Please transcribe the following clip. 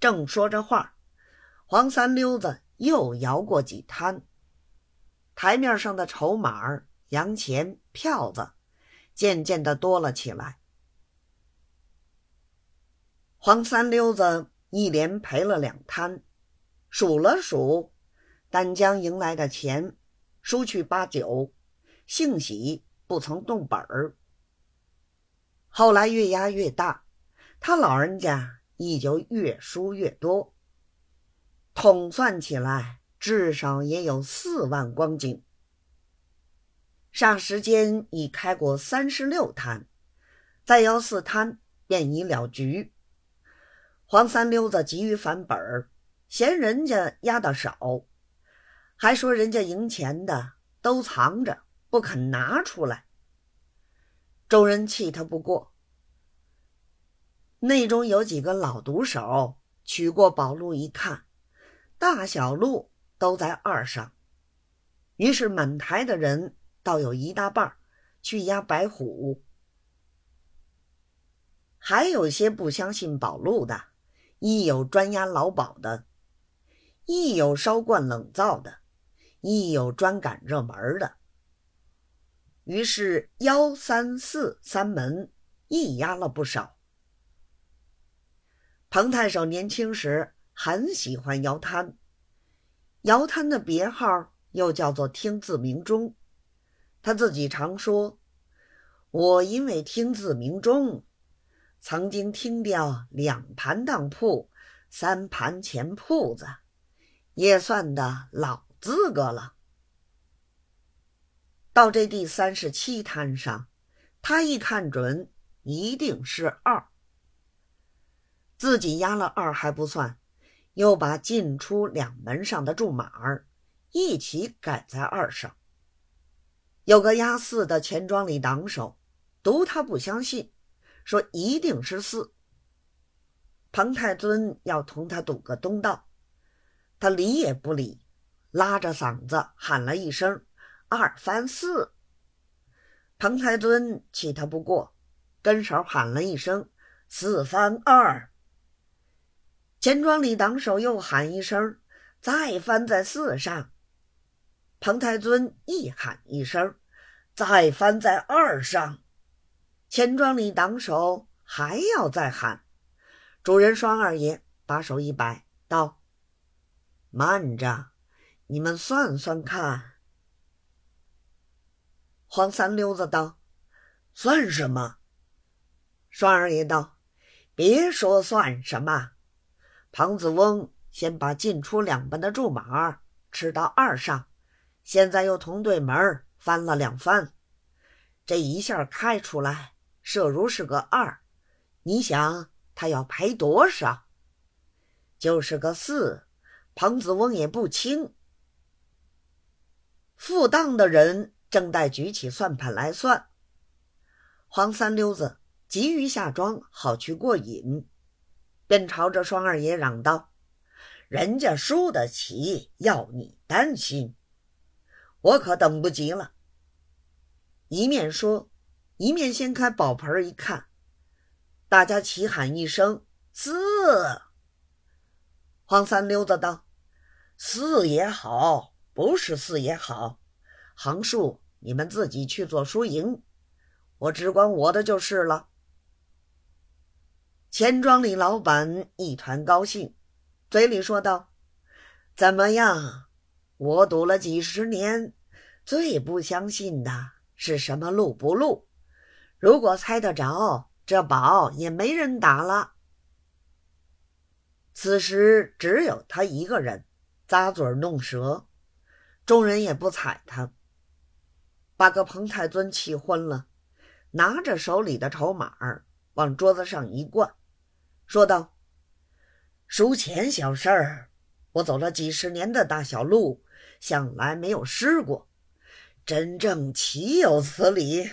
正说着话，黄三溜子又摇过几摊，台面上的筹码、洋钱、票子渐渐的多了起来。黄三溜子一连赔了两摊，数了数，单将赢来的钱输去八九，幸喜不曾动本儿。后来越压越大，他老人家。也就越输越多，统算起来至少也有四万光景。霎时间已开过三十六摊，再要四摊便已了局。黄三溜子急于返本儿，嫌人家压的少，还说人家赢钱的都藏着不肯拿出来。众人气他不过。内中有几个老毒手取过宝路一看，大小路都在二上，于是满台的人倒有一大半去压白虎，还有些不相信宝路的，亦有专压老宝的，亦有烧罐冷灶的，亦有专赶热门的。于是幺三四三门亦压了不少。彭太守年轻时很喜欢摇摊，摇摊的别号又叫做听字明钟。他自己常说：“我因为听字明钟，曾经听掉两盘当铺、三盘钱铺子，也算的老资格了。”到这第三十七摊上，他一看准，一定是二。自己压了二还不算，又把进出两门上的注码儿一起改在二上。有个压四的钱庄里挡手，读他不相信，说一定是四。彭太尊要同他赌个东道，他理也不理，拉着嗓子喊了一声“二翻四”。彭太尊气他不过，跟手喊了一声“四翻二”。钱庄里挡手又喊一声：“再翻在四上。”彭太尊一喊一声：“再翻在二上。”钱庄里挡手还要再喊。主人双二爷把手一摆，道：“慢着，你们算算看。”黄三溜子道：“算什么？”双二爷道：“别说算什么。”庞子翁先把进出两班的注码吃到二上，现在又同对门翻了两番，这一下开出来，设如是个二，你想他要赔多少？就是个四，庞子翁也不轻。付当的人正待举起算盘来算，黄三溜子急于下庄，好去过瘾。便朝着双二爷嚷道：“人家输得起，要你担心，我可等不及了。”一面说，一面掀开宝盆一看，大家齐喊一声“四”。黄三溜子道：“四也好，不是四也好，横竖你们自己去做输赢，我只管我的就是了。”钱庄里老板一团高兴，嘴里说道：“怎么样？我赌了几十年，最不相信的是什么路不路？如果猜得着，这宝也没人打了。”此时只有他一个人咂嘴弄舌，众人也不睬他，把个彭太尊气昏了，拿着手里的筹码往桌子上一灌。说道：“输钱小事儿，我走了几十年的大小路，向来没有失过。真正岂有此理！”